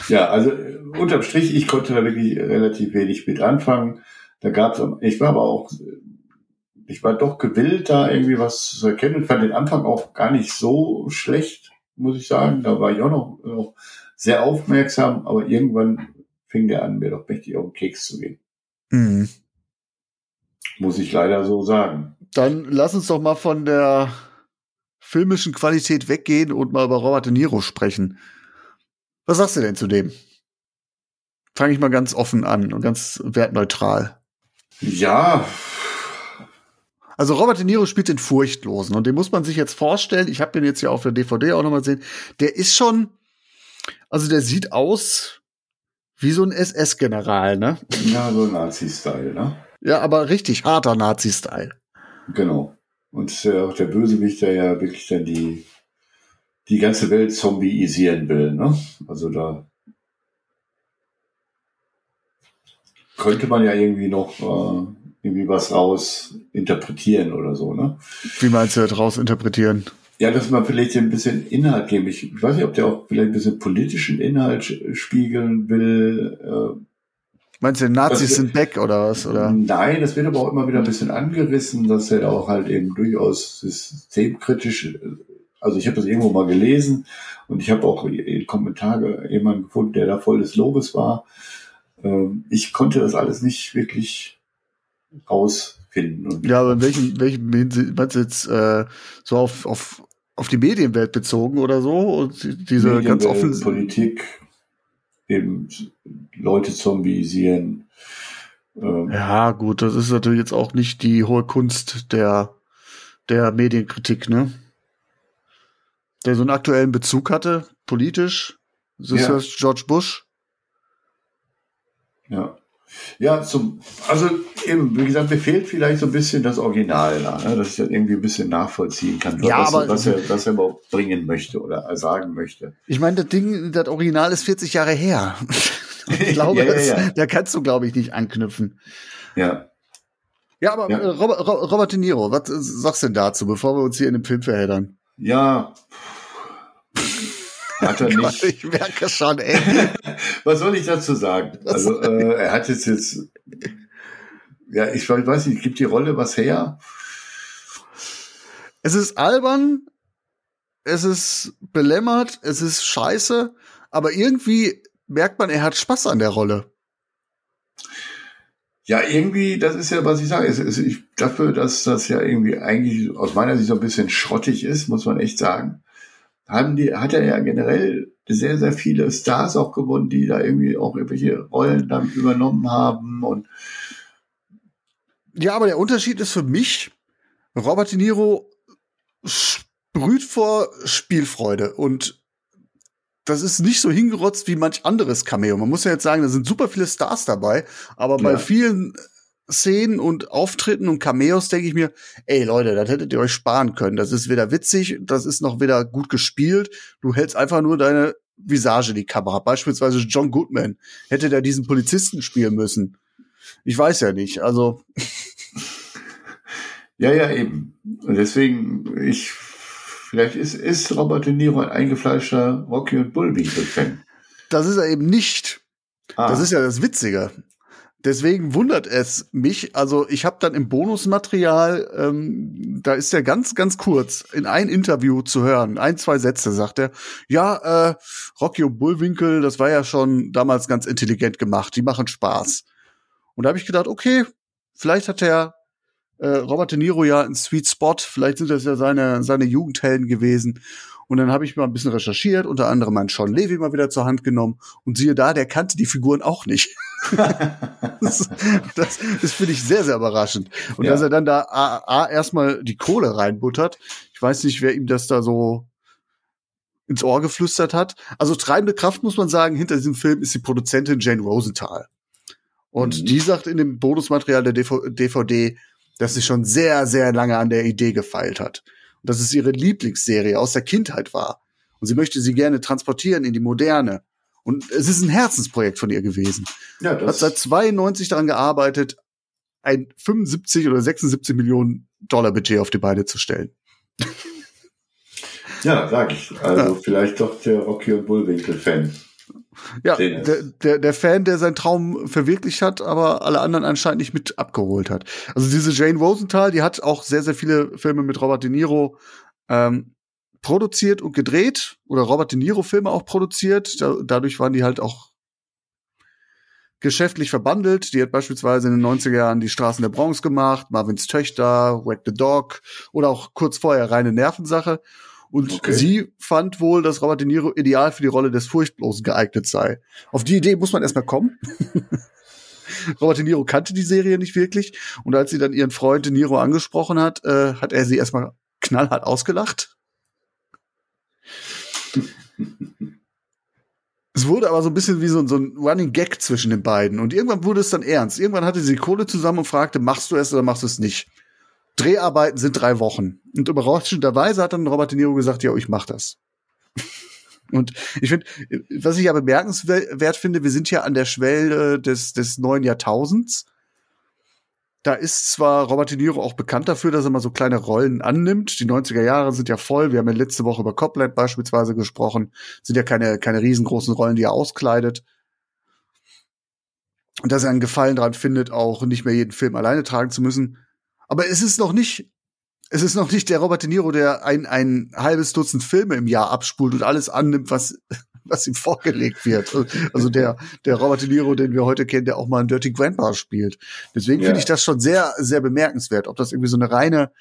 Ja, also unterm Strich, ich konnte da wirklich relativ wenig mit anfangen. Da gab's, ich war aber auch, ich war doch gewillt, da irgendwie was zu erkennen. Fand den Anfang auch gar nicht so schlecht, muss ich sagen. Da war ich auch noch, noch sehr aufmerksam, aber irgendwann fing der an, mir doch mächtig auf den Keks zu gehen. Mhm. Muss ich leider so sagen. Dann lass uns doch mal von der filmischen Qualität weggehen und mal über Robert De Niro sprechen. Was sagst du denn zu dem? Fange ich mal ganz offen an und ganz wertneutral. Ja. Also Robert De Niro spielt den Furchtlosen und den muss man sich jetzt vorstellen. Ich habe den jetzt ja auf der DVD auch nochmal gesehen. Der ist schon, also der sieht aus wie so ein SS-General, ne? Ja, so Nazi-Style, ne? Ja, aber richtig harter Nazi-Style. Genau. Und äh, auch der Bösewicht, der ja wirklich dann die, die ganze Welt zombieisieren will, ne? Also da könnte man ja irgendwie noch äh, irgendwie was raus interpretieren oder so, ne? Wie meinst du raus interpretieren? Ja, dass man vielleicht ein bisschen Inhalt geben. Ich, ich weiß nicht, ob der auch vielleicht ein bisschen politischen Inhalt spiegeln will. Äh, Meinst du, Nazis sind back oder was? Oder? Nein, das wird aber auch immer wieder ein bisschen angerissen, dass er auch halt eben durchaus systemkritisch, also ich habe das irgendwo mal gelesen und ich habe auch in Kommentare jemanden gefunden, der da voll des Lobes war. Ähm, ich konnte das alles nicht wirklich raus finden. ja, aber in welchem, welchem meinst du jetzt äh, so auf, auf, auf die Medienwelt bezogen oder so? Und diese ganz offen Politik, eben Leute zombisieren. Ähm. Ja, gut, das ist natürlich jetzt auch nicht die hohe Kunst der, der Medienkritik, ne? Der so einen aktuellen Bezug hatte, politisch. Das ist ja. George Bush. Ja. Ja, zum, also eben, wie gesagt, mir fehlt vielleicht so ein bisschen das Original da, ne? dass ich das irgendwie ein bisschen nachvollziehen kann, ja, was, aber, was, er, was er überhaupt bringen möchte oder sagen möchte. Ich meine, das Ding, das Original ist 40 Jahre her. ich glaube, ja, ja, ja. da kannst du, glaube ich, nicht anknüpfen. Ja. Ja, aber ja. Robert, Robert De Niro, was sagst du denn dazu, bevor wir uns hier in den Film verheddern? Ja, hat er nicht. ich merke schon, ey. Was soll ich dazu sagen? Also, äh, er hat jetzt jetzt, ja, ich weiß nicht, gibt die Rolle was her? Es ist albern, es ist belämmert, es ist scheiße, aber irgendwie merkt man, er hat Spaß an der Rolle. Ja, irgendwie, das ist ja, was ich sage. Es, es, ich, dafür, dass das ja irgendwie eigentlich aus meiner Sicht so ein bisschen schrottig ist, muss man echt sagen haben die, hat er ja generell sehr, sehr viele Stars auch gewonnen, die da irgendwie auch irgendwelche Rollen dann übernommen haben und Ja, aber der Unterschied ist für mich, Robert De Niro sprüht vor Spielfreude und das ist nicht so hingerotzt wie manch anderes Cameo. Man muss ja jetzt sagen, da sind super viele Stars dabei, aber bei Ja. vielen Szenen und Auftritten und Cameos denke ich mir, ey Leute, das hättet ihr euch sparen können. Das ist weder witzig, das ist noch weder gut gespielt. Du hältst einfach nur deine Visage in die Kamera. Beispielsweise John Goodman. Hätte der diesen Polizisten spielen müssen. Ich weiß ja nicht. Also, Ja, ja, eben. Und deswegen, ich, vielleicht ist, ist Robert De Niro ein eingefleischter Rocky und Bullwinkle-Fan. das ist er eben nicht. Ah, Das ist ja das Witzige. Deswegen wundert es mich. Also ich habe dann im Bonusmaterial, ähm, da ist er ganz, ganz kurz in ein Interview zu hören, ein, zwei Sätze sagt er. Ja, äh, Rocky und Bullwinkel, das war ja schon damals ganz intelligent gemacht. Die machen Spaß. Und da habe ich gedacht, okay, vielleicht hat der äh, Robert De Niro ja einen Sweet Spot. Vielleicht sind das ja seine seine Jugendhelden gewesen. Und dann habe ich mal ein bisschen recherchiert, unter anderem meinen Sean Levy mal wieder zur Hand genommen. Und siehe da, der kannte die Figuren auch nicht. das das, das finde ich sehr, sehr überraschend. Und Ja. dass er dann da A, A erstmal die Kohle reinbuttert. Ich weiß nicht, wer ihm das da so ins Ohr geflüstert hat. Also treibende Kraft, muss man sagen, hinter diesem Film ist die Produzentin Jane Rosenthal. Und Mhm. die sagt in dem Bonusmaterial der DV DVD, dass sie schon sehr, sehr lange an der Idee gefeilt hat. Und dass es ihre Lieblingsserie aus der Kindheit war. Und sie möchte sie gerne transportieren in die Moderne. Und es ist ein Herzensprojekt von ihr gewesen. ja, Hat das, seit 92 daran gearbeitet, ein 75 oder 76 Millionen Dollar Budget auf die Beine zu stellen. ja, sag ich. Also vielleicht doch der Rocky und Bullwinkel-Fan. Ja, der, der, der Fan, der seinen Traum verwirklicht hat, aber alle anderen anscheinend nicht mit abgeholt hat. Also diese Jane Rosenthal, die hat auch sehr, sehr viele Filme mit Robert De Niro ähm, produziert und gedreht oder Robert De Niro Filme auch produziert. Da, dadurch waren die halt auch geschäftlich verbandelt. Die hat beispielsweise in den 90er Jahren die Straßen der Bronx gemacht, Marvins Töchter, Whack the Dog oder auch kurz vorher reine Nervensache. Und Okay. sie fand wohl, dass Robert De Niro ideal für die Rolle des Furchtlosen geeignet sei. Auf die Idee muss man erstmal kommen. Robert De Niro kannte die Serie nicht wirklich. Und als sie dann ihren Freund De Niro angesprochen hat, äh, hat er sie erstmal knallhart ausgelacht. Es wurde aber so ein bisschen wie so, so ein Running Gag zwischen den beiden. Und irgendwann wurde es dann ernst. Irgendwann hatte sie Kohle zusammen und fragte, machst du es oder machst du es nicht? Dreharbeiten sind drei Wochen. Und überraschenderweise hat dann Robert De Niro gesagt, ja, ich mach das. Und ich finde, was ich ja bemerkenswert finde, wir sind ja an der Schwelle des, des neuen Jahrtausends. Da ist zwar Robert De Niro auch bekannt dafür, dass er mal so kleine Rollen annimmt. Die 90er Jahre sind ja voll. Wir haben ja letzte Woche über Copland beispielsweise gesprochen. Sind ja keine, keine riesengroßen Rollen, die er auskleidet. Und dass er einen Gefallen dran findet, auch nicht mehr jeden Film alleine tragen zu müssen. Aber es ist noch nicht, es ist noch nicht der Robert De Niro, der ein, ein halbes Dutzend Filme im Jahr abspult und alles annimmt, was, was ihm vorgelegt wird. Also der, der Robert De Niro, den wir heute kennen, der auch mal einen Dirty Grandpa spielt. Deswegen Ja. finde ich das schon sehr, sehr bemerkenswert. Ob das irgendwie so eine reine,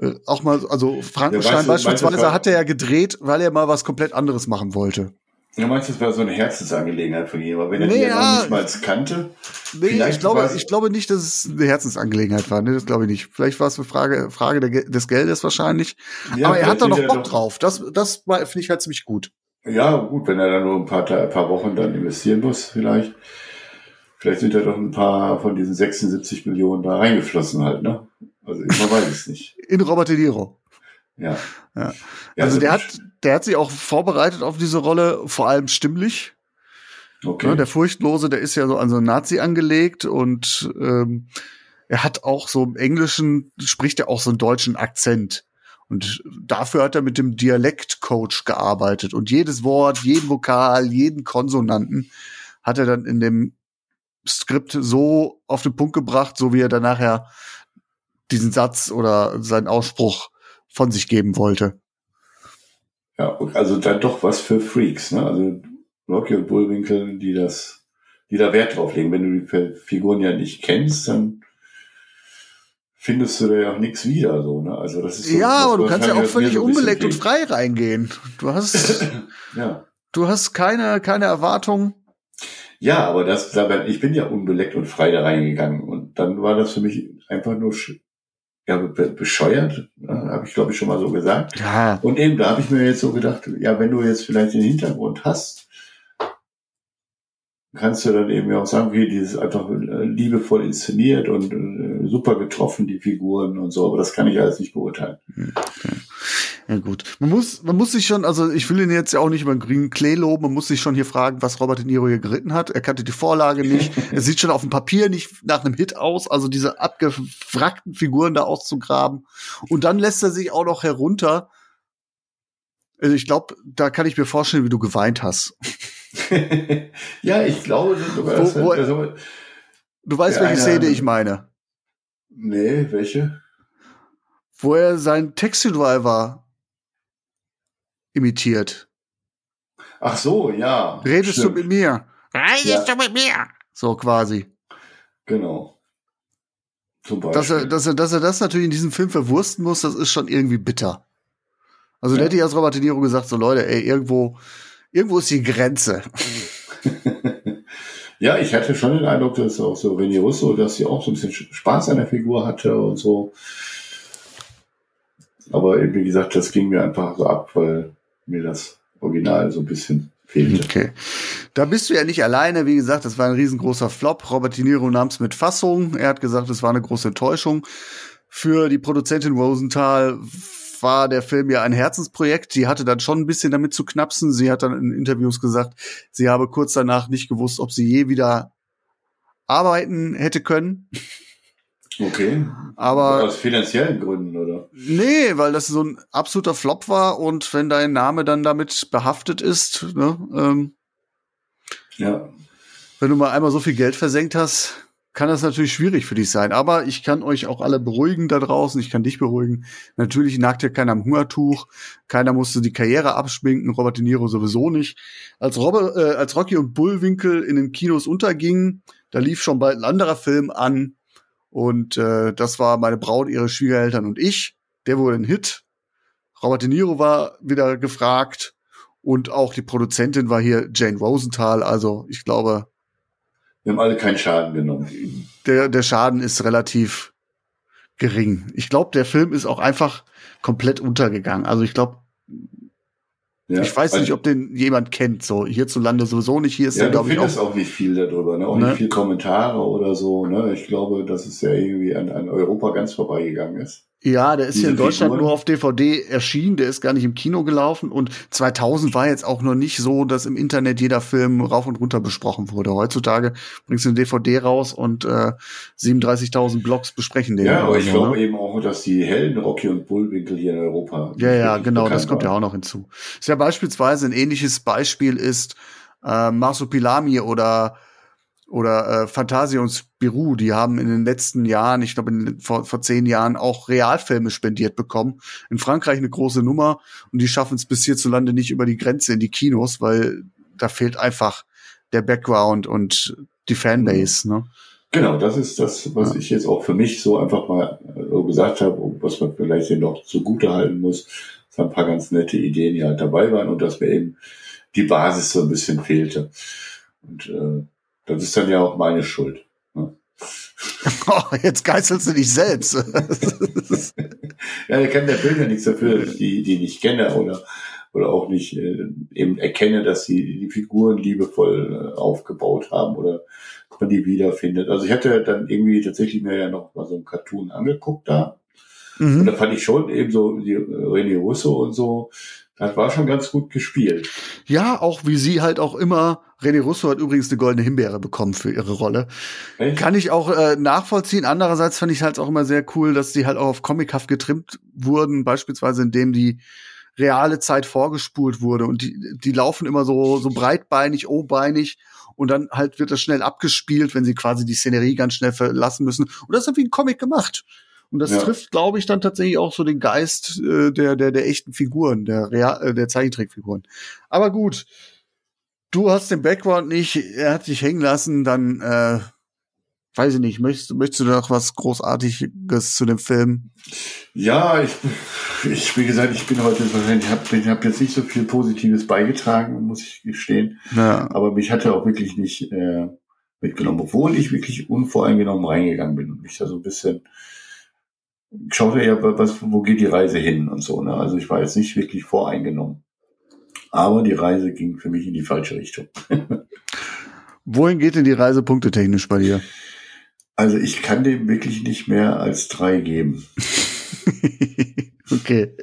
äh, auch mal, also Frankenstein Ja, weißt du- beispielsweise du, hat er ja gedreht, weil er mal was komplett anderes machen wollte. Du meinst, das wäre so eine Herzensangelegenheit von ihm, aber wenn er Nee, die ja noch nicht mal kannte, Nee, Vielleicht ich glaube, ich glaube nicht, dass es eine Herzensangelegenheit war. Nee, das glaube ich nicht. Vielleicht war es eine Frage, Frage der, des Geldes wahrscheinlich. Ja, Aber er hat da noch Bock doch- drauf. Das, das finde ich halt ziemlich gut. ja gut, wenn er dann nur ein paar, ein paar Wochen dann investieren muss, vielleicht. Vielleicht sind ja doch ein paar von diesen 76 Millionen da reingeflossen halt, ne? Also man weiß es nicht. In Robert De Niro. Ja. Ja. Ja, also der hat, der hat sich auch vorbereitet auf diese Rolle, vor allem stimmlich. Okay. Ne, der Furchtlose, der ist ja so an so einen Nazi angelegt und ähm, er hat auch so im Englischen, spricht er auch so einen deutschen Akzent. Und dafür hat er mit dem Dialektcoach gearbeitet. Und jedes Wort, jeden Vokal, jeden Konsonanten hat er dann in dem Skript so auf den Punkt gebracht, so wie er dann nachher diesen Satz oder seinen Ausspruch von sich geben wollte. Ja, also dann doch was für Freaks, ne? Also Rocky und Bullwinkel, die das, die da Wert drauf legen. Wenn du die Figuren ja nicht kennst, dann findest du da ja auch nichts wieder, so, ne? Also das ist so, ja, aber du kannst ja auch völlig so unbeleckt und frei reingehen. Du hast, Ja. du hast keine, keine Erwartung. Ja, aber das, ich bin ja unbeleckt und frei da reingegangen und dann war das für mich einfach nur ja, be bescheuert, ne? habe ich glaube ich schon mal so gesagt. Ja. Und eben, da habe ich mir jetzt so gedacht, ja, wenn du jetzt vielleicht den Hintergrund hast, kannst du dann eben ja auch sagen, okay, dieses einfach äh, liebevoll inszeniert und äh, super getroffen, die Figuren und so, aber das kann ich alles nicht beurteilen. Ja gut. Man muss, man muss sich schon, also ich will ihn jetzt ja auch nicht über den grünen Klee loben, man muss sich schon hier fragen, was Robert De Niro hier geritten hat. Er kannte die Vorlage nicht. er sieht schon auf dem Papier nicht nach einem Hit aus, also diese abgefragten Figuren da auszugraben. Und dann lässt er sich auch noch herunter. Also ich glaube, da kann ich mir vorstellen, wie du geweint hast. ja, ich glaube sogar, Wo- wo- also, Du weißt, welche Szene ich meine. nee, welche? Wo er seinen Taxi-Driver imitiert. Ach so, ja. Redest stimmt. du mit mir? Redest Ja. du mit mir? So quasi. Genau. Zum Beispiel. Dass er, dass, er, dass er das natürlich in diesem Film verwursten muss, das ist schon irgendwie bitter. Also da Ja. hätte ich als Robert De Niro gesagt, so Leute, ey, irgendwo, irgendwo ist die Grenze. Ja, ich hatte schon den Eindruck, dass auch so René Russo, dass sie auch so ein bisschen Spaß an der Figur hatte und so. Aber eben, wie gesagt, das ging mir einfach so ab, weil mir das Original so ein bisschen fehlte. Okay. Da bist du ja nicht alleine. Wie gesagt, das war ein riesengroßer Flop. Robert De Niro nahm es mit Fassung. Er hat gesagt, es war eine große Enttäuschung. Für die Produzentin Rosenthal war der Film ja ein Herzensprojekt. Die hatte dann schon ein bisschen damit zu knapsen. Sie hat dann in Interviews gesagt, sie habe kurz danach nicht gewusst, ob sie je wieder arbeiten hätte können. Okay. Aber Aus finanziellen Gründen, oder? Nee, weil das so ein absoluter Flop war und wenn dein Name dann damit behaftet ist, ne, ähm, Ja. wenn du mal einmal so viel Geld versenkt hast, kann das natürlich schwierig für dich sein. Aber ich kann euch auch alle beruhigen da draußen. Ich kann dich beruhigen. Natürlich nagt hier keiner am Hungertuch. Keiner musste die Karriere abschminken. Robert De Niro sowieso nicht. Als, Robert, äh, als Rocky und Bullwinkel in den Kinos untergingen, da lief schon bald ein anderer Film an. Und äh, das war meine Braut, ihre Schwiegereltern und ich. Der wurde ein Hit. Robert De Niro war wieder gefragt. Und auch die Produzentin war hier Jane Rosenthal. Also ich glaube, Wir haben alle keinen Schaden genommen. der, der Schaden ist relativ gering. Ich glaube, der Film ist auch einfach komplett untergegangen. Also ich glaube, Ja. ich weiß nicht, ob den jemand kennt. So hierzulande sowieso nicht. Hier ist Ja, der, glaube ich, auch. auch nicht viel darüber, ne? auch Ne? nicht viel Kommentare oder so. Ne? Ich glaube, dass es ja irgendwie an, an Europa ganz vorbeigegangen ist. Ja, der ist hier in Deutschland Figuren. nur auf DVD erschienen. Der ist gar nicht im Kino gelaufen. Und 2000 war jetzt auch noch nicht so, dass im Internet jeder Film rauf und runter besprochen wurde. Heutzutage bringst du eine DVD raus und äh, 37.000 Blogs besprechen den. Ja, aber ich glaube ne? eben auch, dass die Helden Rocky und Bullwinkel hier in Europa. Ja, ja, genau, das kommt ja waren. auch noch hinzu. Ist ja beispielsweise ein ähnliches Beispiel ist äh, Marsupilami oder oder äh, Fantasia und Spirou, die haben in den letzten Jahren, ich glaube vor, vor zehn Jahren auch Realfilme spendiert bekommen. In Frankreich eine große Nummer und die schaffen es bis hierzulande nicht über die Grenze in die Kinos, weil da fehlt einfach der Background und die Fanbase. Ne? Genau, das ist das, was Ja. ich jetzt auch für mich so einfach mal äh, so gesagt habe, und was man vielleicht hier noch zugute halten muss. Waren ein paar ganz nette Ideen, die halt dabei waren und dass mir eben die Basis so ein bisschen fehlte. Und äh, das ist dann ja auch meine Schuld. Ne? Oh, jetzt geißelst du dich selbst. Ja, da kann der Film ja nichts dafür, die, die nicht kenne oder, oder auch nicht äh, eben erkenne, dass sie die Figuren liebevoll äh, aufgebaut haben oder man die wiederfindet. Also ich hatte dann irgendwie tatsächlich mir ja noch mal so einen Cartoon angeguckt da. Und mhm. da fand ich schon eben so die äh, René Russo und so, das war schon ganz gut gespielt. Ja, auch wie sie halt auch immer. René Russo hat übrigens eine goldene Himbeere bekommen für ihre Rolle. Echt? Kann ich auch äh, nachvollziehen. Andererseits fand ich halt auch immer sehr cool, dass die halt auch auf comichaft getrimmt wurden, beispielsweise indem die reale Zeit vorgespult wurde und die, die laufen immer so, so breitbeinig, o-beinig und dann halt wird das schnell abgespielt, wenn sie quasi die Szenerie ganz schnell verlassen müssen. Und das ist wie ein Comic gemacht. Und das Ja. trifft, glaube ich, dann tatsächlich auch so den Geist äh, der, der, der echten Figuren, der, Real, äh, der Zeichentrickfiguren. Aber gut, du hast den Background nicht, er hat dich hängen lassen, dann äh, weiß ich nicht, möchtest, möchtest du noch was Großartiges zu dem Film? Ja, ich, ich wie gesagt, ich bin heute wahrscheinlich, ich habe hab jetzt nicht so viel Positives beigetragen, muss ich gestehen. Ja. Aber mich hat er auch wirklich nicht äh, mitgenommen, obwohl ich wirklich unvoreingenommen reingegangen bin und mich da so ein bisschen schaute ja, was, wo geht die Reise hin und so. Ne? Also ich war jetzt nicht wirklich voreingenommen. Aber die Reise ging für mich in die falsche Richtung. Wohin geht denn die Reise punktetechnisch bei dir? Also ich kann dem wirklich nicht mehr als drei geben. okay.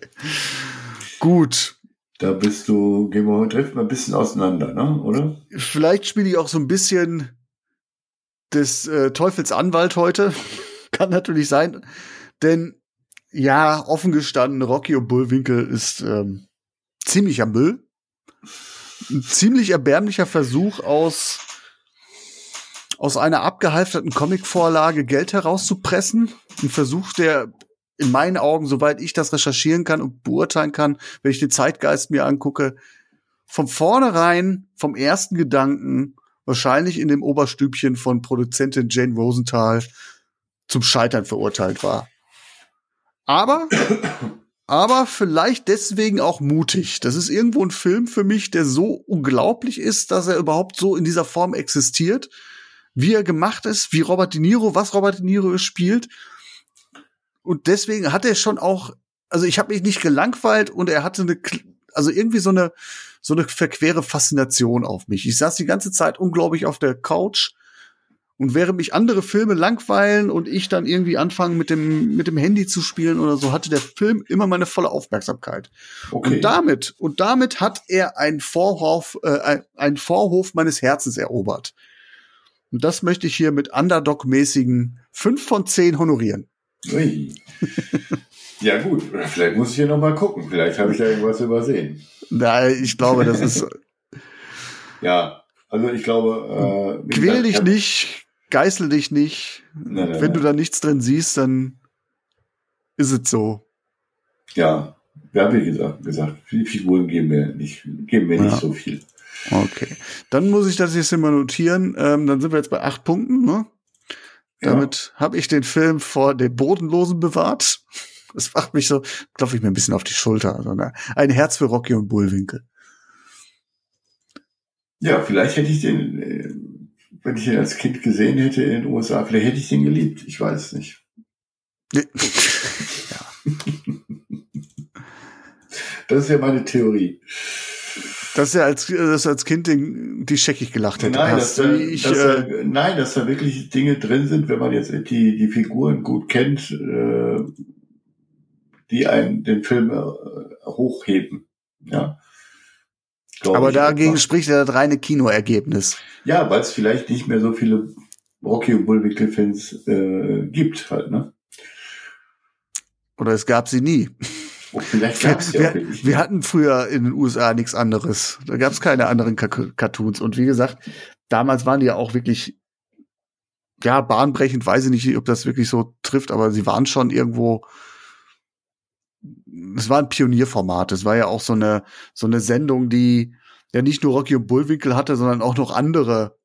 Gut. Da bist du, gehen wir trifft mal ein bisschen auseinander, ne? Oder? Vielleicht spiele ich auch so ein bisschen des äh, Teufels Anwalt heute. Kann natürlich sein. Denn ja, offen gestanden, Rocky und Bullwinkel ist ähm, ziemlicher Müll. Ein ziemlich erbärmlicher Versuch aus aus einer abgehalfterten Comicvorlage Geld herauszupressen. Ein Versuch, der in meinen Augen, soweit ich das recherchieren kann und beurteilen kann, wenn ich den Zeitgeist mir angucke, von vornherein, vom ersten Gedanken, wahrscheinlich in dem Oberstübchen von Produzentin Jane Rosenthal zum Scheitern verurteilt war. Aber, aber vielleicht deswegen auch mutig. Das ist irgendwo ein Film für mich, der so unglaublich ist, dass er überhaupt so in dieser Form existiert, wie er gemacht ist, wie Robert De Niro, was Robert De Niro spielt. Und deswegen hat er schon auch, also ich habe mich nicht gelangweilt und er hatte eine, also irgendwie so eine, so eine verquere Faszination auf mich. Ich saß die ganze Zeit unglaublich auf der Couch und während mich andere Filme langweilen und ich dann irgendwie anfangen mit dem, mit dem Handy zu spielen oder so, hatte der Film immer meine volle Aufmerksamkeit. Okay. Und damit, und damit hat er einen Vorhof, äh, einen Vorhof meines Herzens erobert. Und das möchte ich hier mit Underdog-mäßigen fünf von zehn honorieren. Ui. ja gut, vielleicht muss ich hier noch mal gucken. Vielleicht habe ich da irgendwas übersehen. Nein, ich glaube, das ist. ja, also ich glaube. Äh, Quäl dich nicht, geißel dich nicht. Nein, nein, Wenn du da nichts drin siehst, dann ist es so. Ja, ja, wie gesagt, gesagt, die Figuren geben mir nicht, geben mir Ja. nicht so viel. Okay. Dann muss ich das jetzt mal notieren. Ähm, dann sind wir jetzt bei acht Punkten, ne? Ja. Damit habe ich den Film vor den Bodenlosen bewahrt. Das macht mich so, klopfe ich mir ein bisschen auf die Schulter. Also, ne? Ein Herz für Rocky und Bullwinkel. Ja, vielleicht hätte ich den, äh, wenn ich ihn als Kind gesehen hätte in den USA, vielleicht hätte ich den geliebt. Ich weiß es nicht. Das ist ja meine Theorie. Dass er als, dass er als Kind den, die scheckig gelacht hätte. Nein, Hast dass da, ich, dass äh, da, nein, dass da wirklich Dinge drin sind, wenn man jetzt die, die Figuren gut kennt, äh, die einen den Film äh, hochheben. Ja. Aber dagegen einfach. spricht ja das reine Kinoergebnis. Ja, weil es vielleicht nicht mehr so viele Rocky und Bullwinkel-Fans äh, gibt halt, ne? Oder es gab sie nie. Oh, vielleicht gab es ja auch wir, wir hatten früher in den USA nichts anderes. Da gab es keine anderen Cartoons. Und wie gesagt, damals waren die ja auch wirklich, ja, bahnbrechend, weiß ich nicht, ob das wirklich so trifft, aber sie waren schon irgendwo, es war ein Pionierformat. Es war ja auch so eine, so eine Sendung, die ja nicht nur Rocky und Bullwinkel hatte, sondern auch noch andere,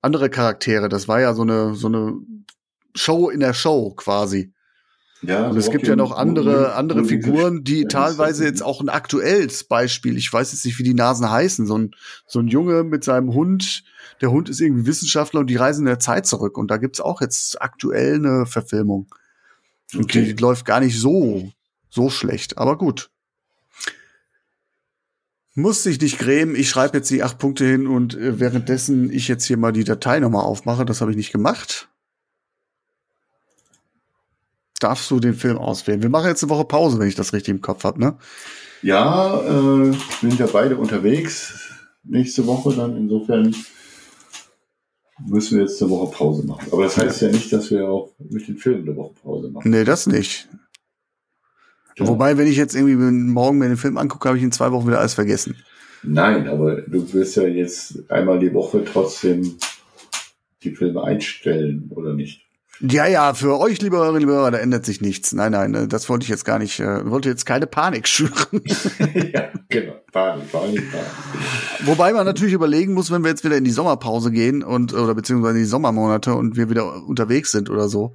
andere Charaktere. Das war ja so eine, so eine Show in der Show quasi. ja, Und es Rocky gibt ja noch und andere, andere Bullwinkel- Figuren, die teilweise jetzt auch ein aktuelles Beispiel, ich weiß jetzt nicht, wie die Nasen heißen, so ein, so ein Junge mit seinem Hund, der Hund ist irgendwie Wissenschaftler und die reisen in der Zeit zurück. Und da gibt's auch jetzt aktuell eine Verfilmung. Und Okay. die läuft gar nicht so, so schlecht, aber gut. Muss sich nicht grämen, ich schreibe jetzt die acht Punkte hin und äh, währenddessen ich jetzt hier mal die Datei nochmal aufmache, das habe ich nicht gemacht. Darfst du den Film auswählen? Wir machen jetzt eine Woche Pause, wenn ich das richtig im Kopf habe, ne? Ja, äh, sind ja beide unterwegs nächste Woche dann. Insofern müssen wir jetzt eine Woche Pause machen. Aber das heißt ja nicht, dass wir auch mit den Filmen eine Woche Pause machen. Nee, das nicht. Ja. Wobei, wenn ich jetzt irgendwie morgen mir den Film angucke, habe ich in zwei Wochen wieder alles vergessen. Nein, aber du wirst ja jetzt einmal die Woche trotzdem die Filme einstellen, oder nicht? Ja, ja, für euch, liebe Hörerinnen, liebe Hörer, da ändert sich nichts. Nein, nein, äh, das wollte ich jetzt gar nicht, äh, wollte jetzt keine Panik schüren. ja, genau. Panik, Panik, Panik. Wobei man natürlich überlegen muss, wenn wir jetzt wieder in die Sommerpause gehen und, oder beziehungsweise in die Sommermonate und wir wieder unterwegs sind oder so,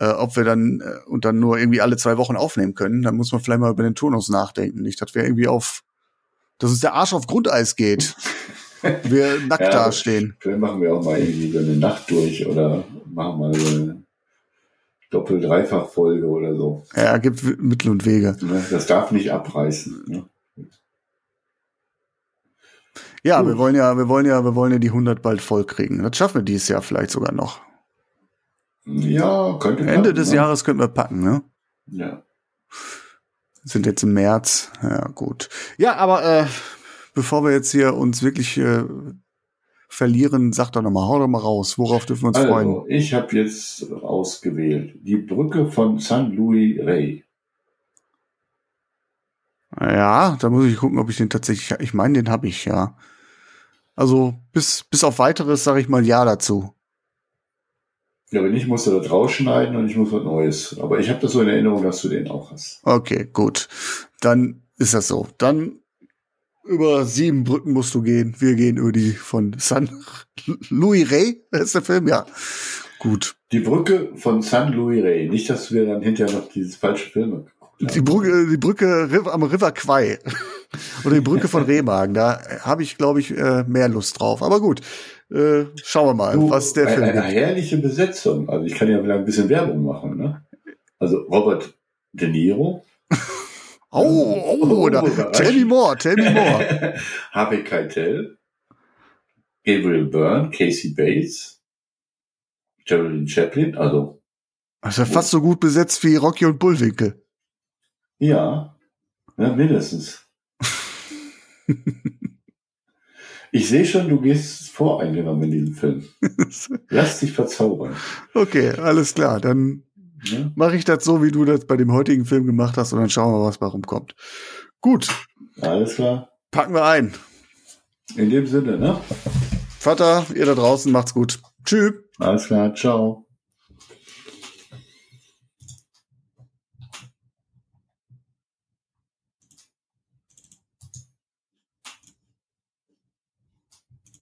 äh, ob wir dann äh, und dann nur irgendwie alle zwei Wochen aufnehmen können, dann muss man vielleicht mal über den Turnus nachdenken. Nicht, dass wir irgendwie auf, dass uns der Arsch auf Grundeis geht. wir nackt Ja, dastehen. Vielleicht machen wir auch mal irgendwie so eine Nacht durch oder machen mal so eine Doppel-Dreifach-Folge oder so. Ja, gibt Mittel und Wege. Ne? Das darf nicht abreißen. Ne? Ja, wir wollen ja, wir wollen ja, wir wollen ja die 100 bald voll kriegen. Das schaffen wir dieses Jahr vielleicht sogar noch. Ja, könnte Ende klappen, des ne? Jahres könnten wir packen, ne? Ja. Sind jetzt im März. Ja, gut. Ja, aber äh, bevor wir jetzt hier uns wirklich äh, verlieren, sag doch noch mal, hau doch mal raus. Worauf dürfen wir uns freuen? Also, ich habe jetzt ausgewählt die Brücke von San Luis Rey. Ja, da muss ich gucken, ob ich den tatsächlich. Ich meine, den habe ich ja. Also bis bis auf weiteres sage ich mal ja dazu. Ja, wenn nicht, musst du das rausschneiden und ich muss was Neues. Aber ich habe das so in Erinnerung, dass du den auch hast. Okay, gut. Dann ist das so. Dann über sieben Brücken musst du gehen. Wir gehen über die von San Louis Rey. Das ist der Film, ja. Gut. Die Brücke von San Luis Rey. Nicht, dass wir dann hinterher noch dieses falsche Film geguckt haben. Die Brücke, die Brücke am River Kwai. Oder die Brücke von Remagen. Da habe ich, glaube ich, äh, mehr Lust drauf. Aber gut. Äh, schauen wir mal, Du, was der eine, Film eine gibt. herrliche Besetzung. Also ich kann ja vielleicht ein bisschen Werbung machen. Ne? Also Robert De Niro, Oh, oh, Oh, überraschend. tell me more, tell me more. Harvey Keitel, Gabriel Byrne, Casey Bates, Geraldine Chaplin. Also ja fast so gut besetzt wie Rocky und Bullwinkel. ja, ja mindestens. Ich sehe schon, du gehst voreingenommen in diesem Film. Lass dich verzaubern. Okay, alles klar. Dann Ne? mache ich das so, wie du das bei dem heutigen Film gemacht hast und dann schauen wir, was bei rumkommt. Gut, Alles klar. packen wir ein. In dem Sinne, ne? Vater, ihr da draußen macht's gut. Tschüss. Alles klar. Ciao.